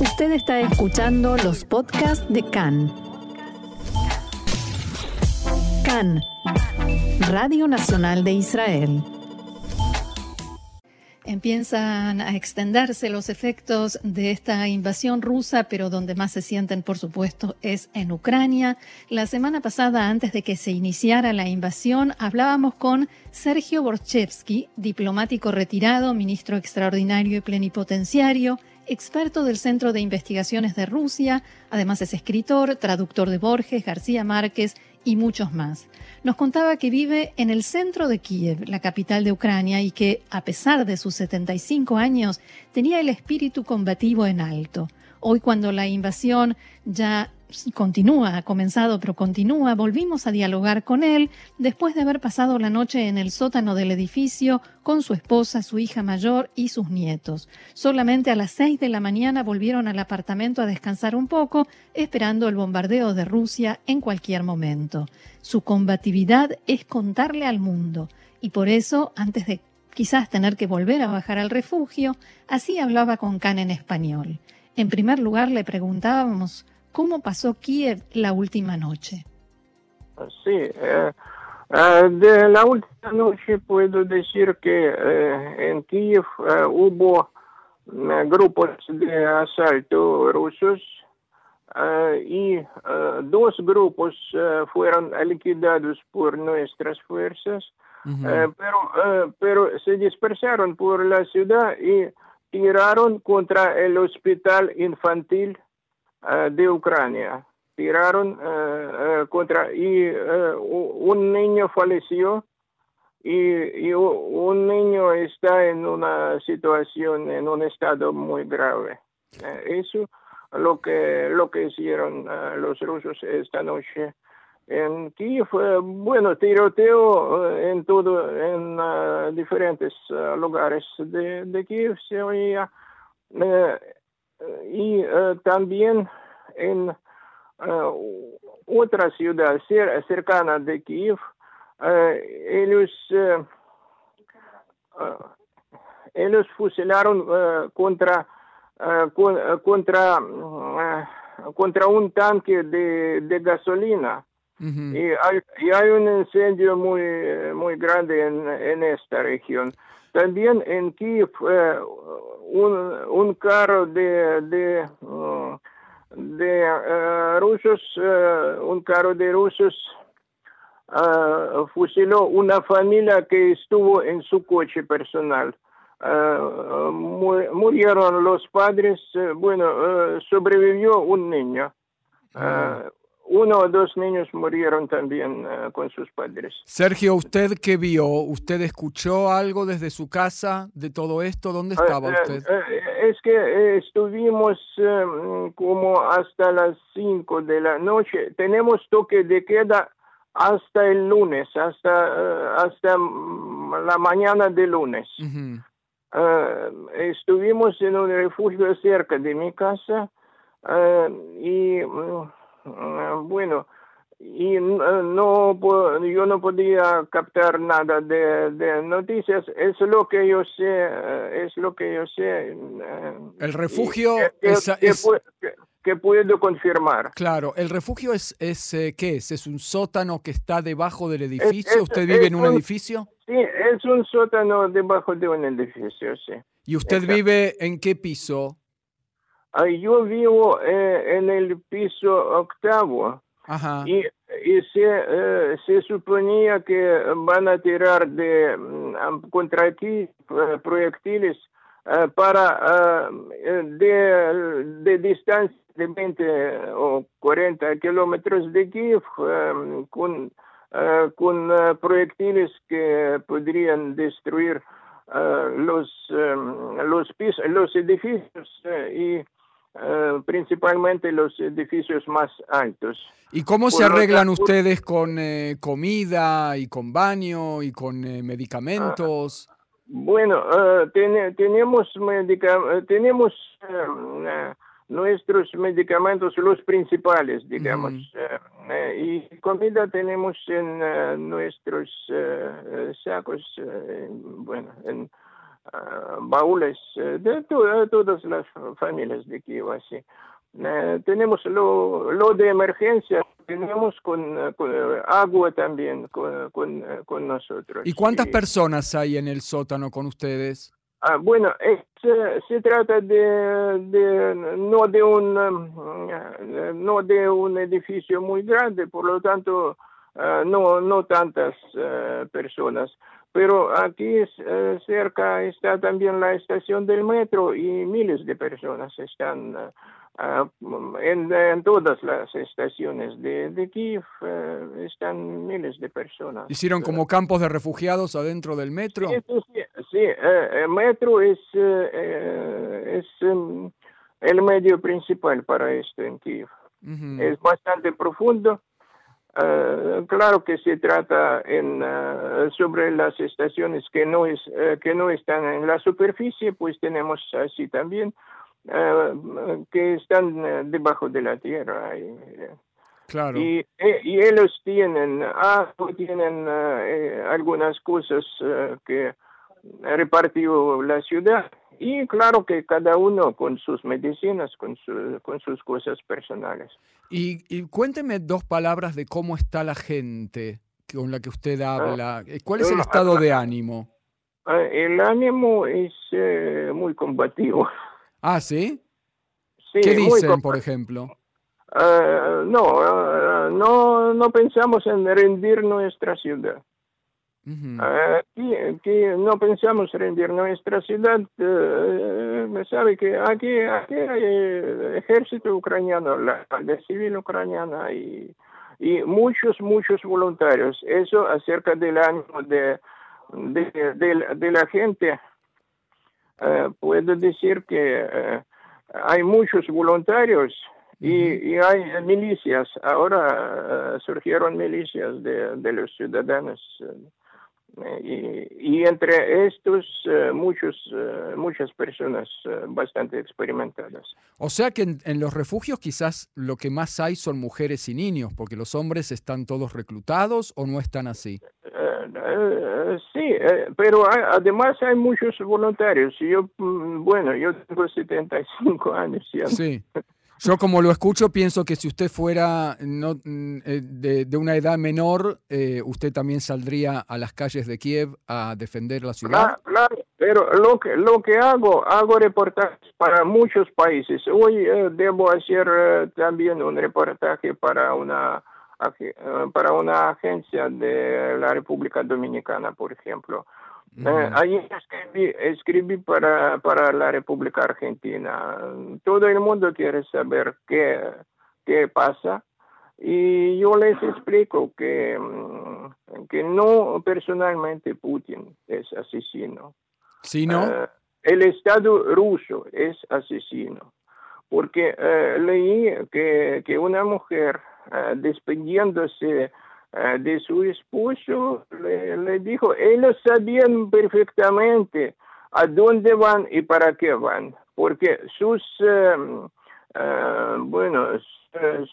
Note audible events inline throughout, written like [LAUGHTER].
Usted está escuchando los podcasts de CAN. CAN, Radio Nacional de Israel. Empiezan a extenderse los efectos de esta invasión rusa, pero donde más se sienten, por supuesto, es en Ucrania. La semana pasada, antes de que se iniciara la invasión, hablábamos con Sergio Borchevsky, diplomático retirado, ministro extraordinario y plenipotenciario, experto del Centro de Investigaciones de Rusia, además es escritor, traductor de Borges, García Márquez y muchos más. Nos contaba que vive en el centro de Kiev, la capital de Ucrania, y que, a pesar de sus 75 años, tenía el espíritu combativo en alto. Hoy, cuando la invasión ya continúa, ha comenzado, pero continúa, volvimos a dialogar con él después de haber pasado la noche en el sótano del edificio con su esposa, su hija mayor y sus nietos. Solamente a las seis de la mañana volvieron al apartamento a descansar un poco, esperando el bombardeo de Rusia en cualquier momento. Su combatividad es contarle al mundo, y por eso, antes de quizás tener que volver a bajar al refugio, así hablaba con Khan en español. En primer lugar le preguntábamos ¿Cómo pasó Kiev la última noche? Sí, eh, eh, de la última noche puedo decir que eh, en Kiev hubo grupos de asalto rusos y dos grupos fueron liquidados por nuestras fuerzas, pero, pero se dispersaron por la ciudad y tiraron contra el hospital infantil eh, de Ucrania. Tiraron eh, eh, contra y un niño falleció y, un niño está en una situación, en un estado muy grave. eso lo que lo que hicieron los rusos esta noche en Kiev. bueno, tiroteo en todo, en diferentes lugares de, de Kiev se oía y eh, también en eh, otra ciudad cercana de Kiev, eh, ellos, ellos fusilaron contra, contra, contra un tanque de, de gasolina. y, hay, y, hay, un incendio muy, muy grande en, en esta región. También en Kiev un, un carro de, de, uh, de uh, rusos, uh, un carro de rusos fusiló una familia que estuvo en su coche personal. murieron los padres, bueno, sobrevivió un niño uno o dos niños murieron también eh, con sus padres. Sergio, ¿usted qué vio? ¿Usted escuchó algo desde su casa de todo esto? ¿Dónde estaba eh, usted? Eh, es que estuvimos como hasta las 5 de la noche. Tenemos toque de queda hasta el lunes, hasta, hasta mm, la mañana de lunes. estuvimos en un refugio cerca de mi casa y mm, Ah, bueno, y no yo no podía captar nada de, noticias. Es lo que yo sé es lo que yo sé eh, el refugio que, es, que, puedo confirmar. Claro el refugio es es eh, qué es es un sótano que está debajo del edificio usted vive en un, edificio sí es un sótano debajo de un edificio sí. Y usted vive en qué piso yo vivo eh, en el piso octavo. Y, se, eh, se, suponía que van a tirar de mm, contra aquí eh, proyectiles para de, de, distancia de 20 o 40 kilómetros de Kiev con, con proyectiles que podrían destruir los, los, pisos, los edificios y eh, principalmente los edificios más altos. ¿Y cómo se arreglan ustedes con eh, comida y con baño y con eh, medicamentos? bueno, tenemos, tenemos nuestros medicamentos, los principales, digamos, y comida tenemos en nuestros sacos, bueno, en baúles de, todas las familias de Kiev, así. tenemos lo, lo de emergencia, tenemos con, agua también con, con, nosotros. ¿Y cuántas personas hay en el sótano con ustedes? Ah, bueno, se trata de, no de un no de un edificio muy grande, por lo tanto ah, no no tantas ah, personas. Pero aquí cerca está también la estación del metro y miles de personas están Ah, en, todas las estaciones de, de Kiev eh, están miles de personas. ¿Hicieron como campos de refugiados adentro del metro? Sí, sí, sí. Eh, el metro es, eh, es em, el medio principal para esto en Kiev. Es bastante profundo. Claro que se trata en, sobre las estaciones que no, es, que no están en la superficie, pues tenemos así también eh, que están eh, debajo de la tierra. Y, claro. Y, eh, y ellos tienen, ah, tienen algunas cosas que repartió la ciudad y claro que cada uno con sus medicinas, con, con sus cosas personales. Y, y, cuénteme dos palabras de cómo está la gente con la que usted ah, habla. ¿Cuál es el estado de ánimo? El ánimo es muy combativo. [LAUGHS] Ah, ¿sí? sí qué dicen, por ejemplo? Uh, no, uh, no, no pensamos en rendir nuestra ciudad. Que, no pensamos rendir nuestra ciudad. Me sabe que aquí, aquí hay ejército ucraniano, la Civil ucraniana y, y muchos, muchos voluntarios. Eso acerca del ánimo de, de, de, de la gente eh, puedo decir que eh, hay muchos voluntarios y, hay milicias. Ahora eh, surgieron milicias de, de los ciudadanos. Y, entre estos muchos, muchas personas bastante experimentadas. O sea que en, los refugios quizás lo que más hay son mujeres y niños, porque los hombres están todos reclutados o no están así. Eh, sí, eh, pero además hay muchos voluntarios. Yo, mm, bueno, yo tengo 75 años ya. Sí. [LAUGHS] Yo como lo escucho pienso que si usted fuera no, mm, eh, de, una edad menor, usted también saldría a las calles de Kiev a defender la ciudad. Claro, pero lo que, lo que hago, hago reportajes para muchos países. Hoy debo hacer también un reportaje para una eh, para una agencia de la República Dominicana, por ejemplo. Eh, ahí escribí, escribí, para, para la República Argentina. Todo el mundo quiere saber qué, qué pasa y yo les explico que, mm, que no personalmente Putin es asesino. ¿Sino? Eh, el Estado ruso es asesino. Porque leí que, que una mujer eh, despidiéndose eh, de su esposo, le, dijo, ellos sabían perfectamente a dónde van y para qué van, porque sus, em, eh, bueno,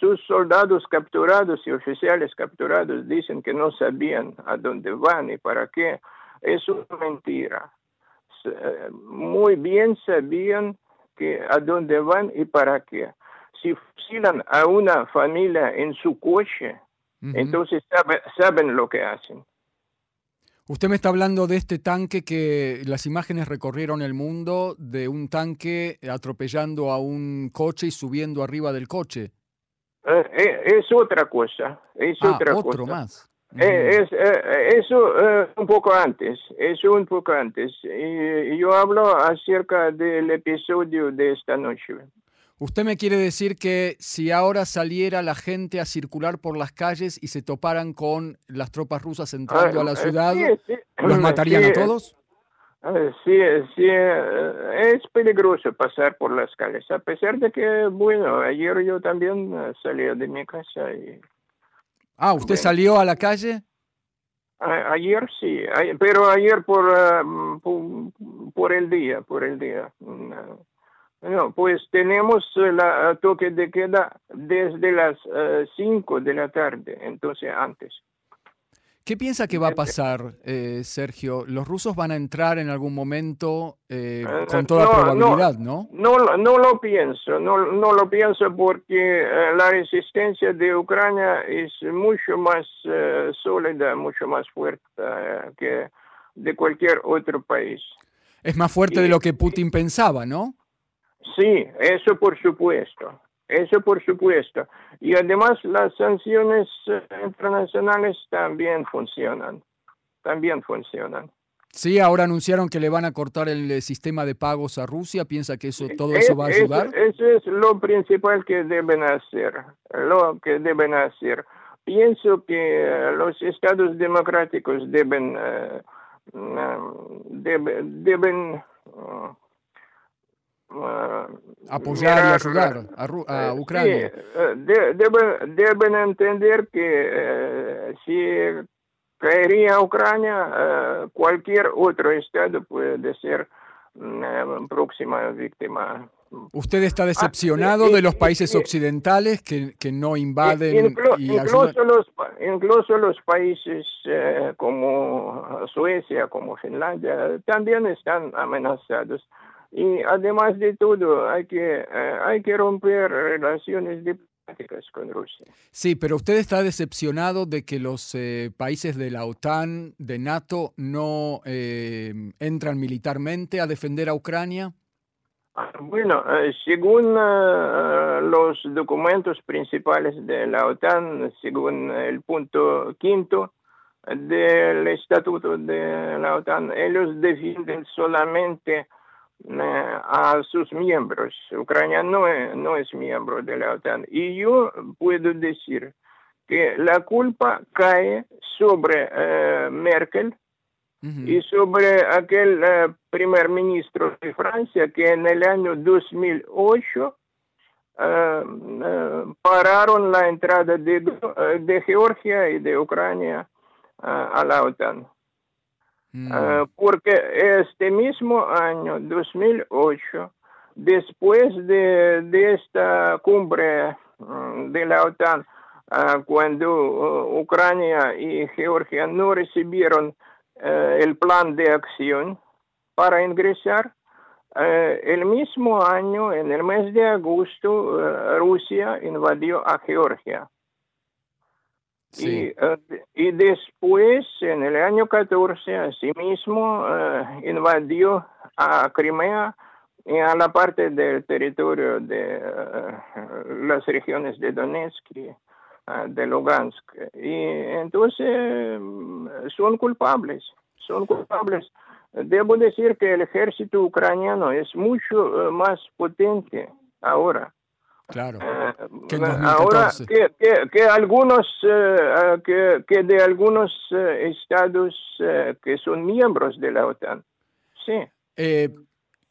sus soldados capturados y oficiales capturados dicen que no sabían a dónde van y para qué. Es una mentira. Muy bien sabían que a dónde van y para qué si fusilan a una familia en su coche, entonces saben lo que hacen. Usted me está hablando de este tanque que las imágenes recorrieron el mundo, de un tanque atropellando a un coche y subiendo arriba del coche. Eh, eh, es otra cosa. Es ah, otra otro más. Eh, es, eso un poco antes, eso un poco antes. Y yo hablo acerca del episodio de esta noche. Usted me quiere decir que si ahora saliera la gente a circular por las calles y se toparan con las tropas rusas entrando a la ciudad, ¿los matarían a todos? Sí, sí, es peligroso pasar por las calles, a pesar de que, bueno, ayer yo también eh, salí de mi casa y... Ah, ¿usted salió a la calle? ayer sí, pero ayer por, eh, por, por, el día, por el día. No, pues tenemos la toque de queda desde las 5 eh, de la tarde, entonces antes. ¿Qué piensa que va a pasar, eh, Sergio? ¿Los rusos van a entrar en algún momento eh, eh, con toda probabilidad, no? No, no lo pienso, no, no lo pienso porque la resistencia de Ucrania es mucho más sólida, mucho más fuerte que de cualquier otro país. Es más fuerte de lo que Putin pensaba, ¿no? Sí, eso por supuesto. Eso por supuesto. Y además las sanciones eh, internacionales también funcionan. También funcionan. Sí, ahora anunciaron que le van a cortar el eh, sistema de pagos a Rusia. ¿Piensa que eso todo eso va a ayudar? Eso, es lo principal que deben hacer. Lo que deben hacer. Pienso que eh, los estados democráticos deben, deben, deben apoyar y ayudar a, eh, Ucrania. Eh, deben, entender que eh, si caería Ucrania, cualquier otro estado puede ser una próxima víctima. ¿Usted está decepcionado de los países occidentales que, que no invaden y incluso, los, incluso los países como Suecia, como Finlandia, también están amenazados. Y además de todo, hay que, eh, hay que romper relaciones diplomáticas con Rusia. Sí, pero usted está decepcionado de que los eh, países de la OTAN, de NATO, no eh, entran militarmente a defender a Ucrania. Ah, bueno, según los documentos principales de la OTAN, según el punto quinto del estatuto de la OTAN, ellos defienden solamente a sus miembros. Ucrania no es, no es miembro de la OTAN. Y yo puedo decir que la culpa cae sobre eh, Merkel y sobre aquel eh, primer ministro de Francia que en el año 2008 eh, pararon la entrada de, de, Georgia y de Ucrania a la OTAN. Mm. Ah, porque este mismo año, 2008, después de, esta cumbre mm, de la OTAN, ah, cuando uh, Ucrania y Georgia no recibieron eh, el plan de acción para ingresar, eh, el mismo año, en el mes de agosto, eh, Rusia invadió a Georgia. Y, eh, y, después, en el año 14, asimismo, uh, invadió a Crimea y a la parte del territorio de uh, las regiones de Donetsk y de Lugansk. Y entonces mm, son culpables, son culpables. Debo decir que el ejército ucraniano es mucho más potente ahora Claro. Eh, ahora que, algunos eh, que, de algunos eh, estados que son miembros de la OTAN. Sí.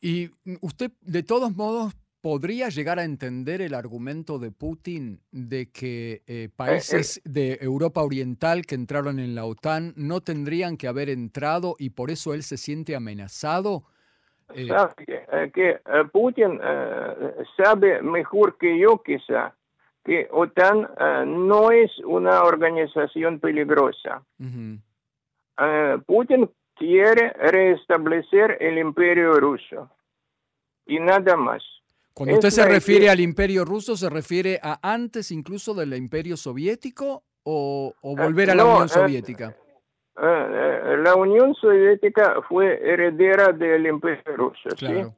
y usted de todos modos podría llegar a entender el argumento de Putin de que países de Europa Oriental que entraron en la OTAN no tendrían que haber entrado y por eso él se siente amenazado eh, que eh, Putin eh, sabe mejor que yo quizá que OTAN no es una organización peligrosa. Putin quiere restablecer el imperio ruso y nada más. Cuando usted se refiere al imperio ruso, ¿se refiere a antes incluso del imperio soviético o, volver a la Unión Soviética? Eh, la Unión Soviética fue heredera del Imperio Ruso. Claro.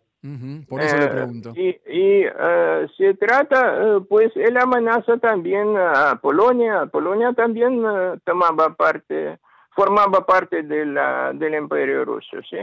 Por eso le eh, pregunto. y, eh, se trata, pues, él amenaza también a Polonia. Polonia también tomaba parte, formaba parte de la, del Imperio Ruso, ¿sí?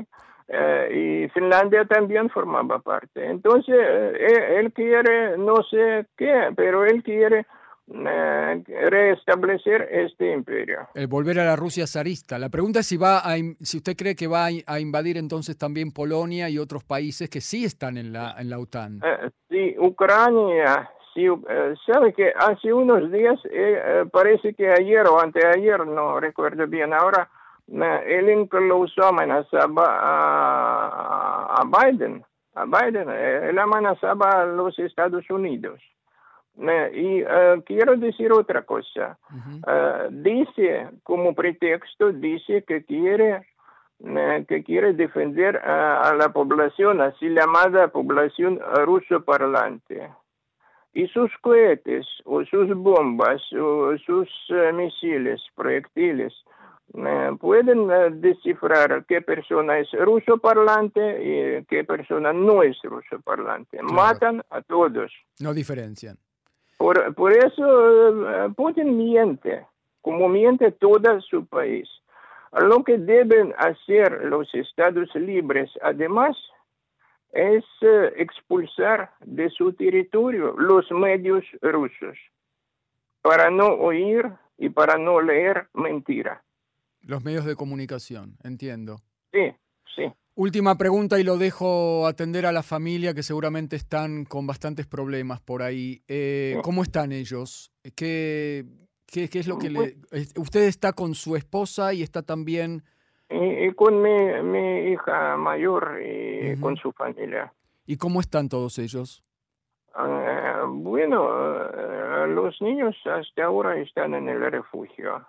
y Finlandia también formaba parte. Entonces, él quiere, no sé qué, pero él quiere eh, restablecer este imperio. El volver a la Rusia zarista. La pregunta es si, va a, si usted cree que va a invadir entonces también Polonia y otros países que sí están en la, en la OTAN. Eh, sí, Ucrania, sí, eh, sabe que hace unos días, parece que ayer o anteayer, no recuerdo bien ahora, él incluso amenazaba a, a Biden. A Biden, él amenazaba a los Estados Unidos y quiero decir otra cosa. dice, como pretexto, dice que quiere que quiere defender a, la población, así llamada población ruso parlante. Y sus cohetes, o sus bombas, o sus eh, misiles, proyectiles, eh, pueden eh, descifrar qué persona es ruso parlante y qué persona no es ruso parlante. Matan a todos. No diferencian. Por, por eso Putin miente, como miente todo su país. Lo que deben hacer los estados libres, además, es eh, expulsar de su territorio los medios rusos para no oír y para no leer mentira. Los medios de comunicación, entiendo. Sí, sí. Última pregunta y lo dejo atender a la familia que seguramente están con bastantes problemas por ahí. Eh, ¿Cómo están ellos? ¿Qué, ¿Qué, es lo que le... Usted está con su esposa y está también... Y, con mi, mi, hija mayor y con su familia. ¿Y cómo están todos ellos? Ah, bueno, eh, los niños hasta ahora están en el refugio.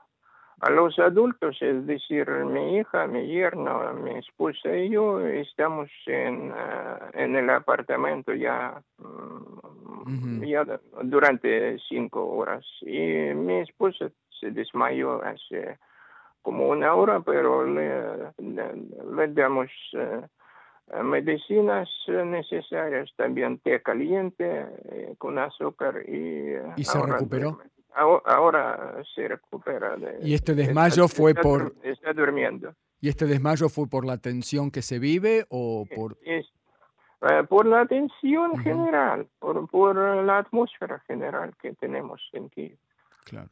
A los adultos, es decir, mi hija, mi yerno, mi esposa y yo estamos en, ah, en el apartamento ya, mm, ya durante cinco horas. Y mi esposa se desmayó hace como una hora, pero le, le, damos eh, medicinas necesarias, también té caliente eh, con azúcar y... ¿Y se recuperó? Ahora se recupera. ¿Y este desmayo fue por...? Está durmiendo. ¿Y este desmayo fue por la tensión que se vive o por...? Eh, por la tensión general, por, por, la atmósfera general que tenemos en Kiev. Claro.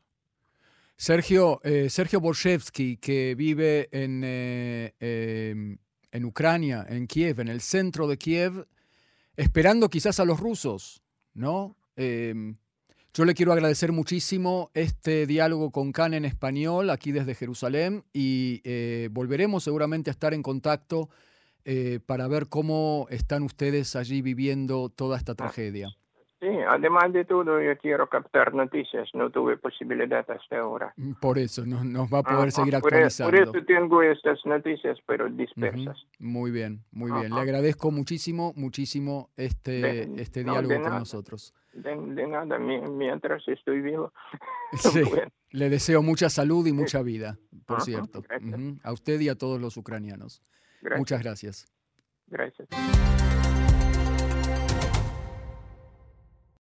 Sergio, eh, Sergio Borshevsky, que vive en, eh, em, en Ucrania, en Kiev, en el centro de Kiev, esperando quizás a los rusos, ¿no? Yo le quiero agradecer muchísimo este diálogo con Can en español aquí desde Jerusalén y eh, volveremos seguramente a estar en contacto eh, para ver cómo están ustedes allí viviendo toda esta tragedia. Sí, además de todo, yo quiero captar noticias. No tuve posibilidad hasta ahora. Mm, por eso, no, nos va a poder seguir actualizando. Por, eso tengo estas noticias, pero dispersas. Muy bien, muy bien. Le agradezco muchísimo, muchísimo este, este diálogo con nosotros. De, nada, mientras estoy vivo. [LAUGHS] [LAUGHS] Sí, le deseo mucha salud y mucha vida, por cierto. A usted y a todos los ucranianos. Muchas gracias. Gracias.